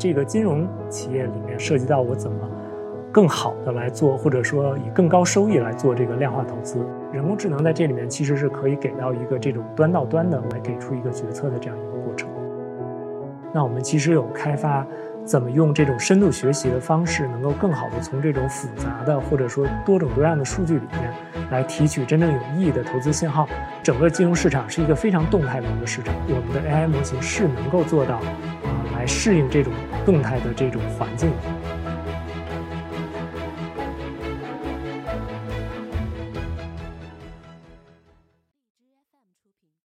这个金融企业里面涉及到我怎么更好的来做，或者说以更高收益来做这个量化投资。人工智能在这里面其实是可以给到一个这种端到端的来给出一个决策的这样一个过程。那我们其实有开发。怎么用这种深度学习的方式，能够更好的从这种复杂的或者说多种多样的数据里面，来提取真正有意义的投资信号？整个金融市场是一个非常动态的一个市场，我们的 AI 模型是能够做到，适应这种动态的这种环境。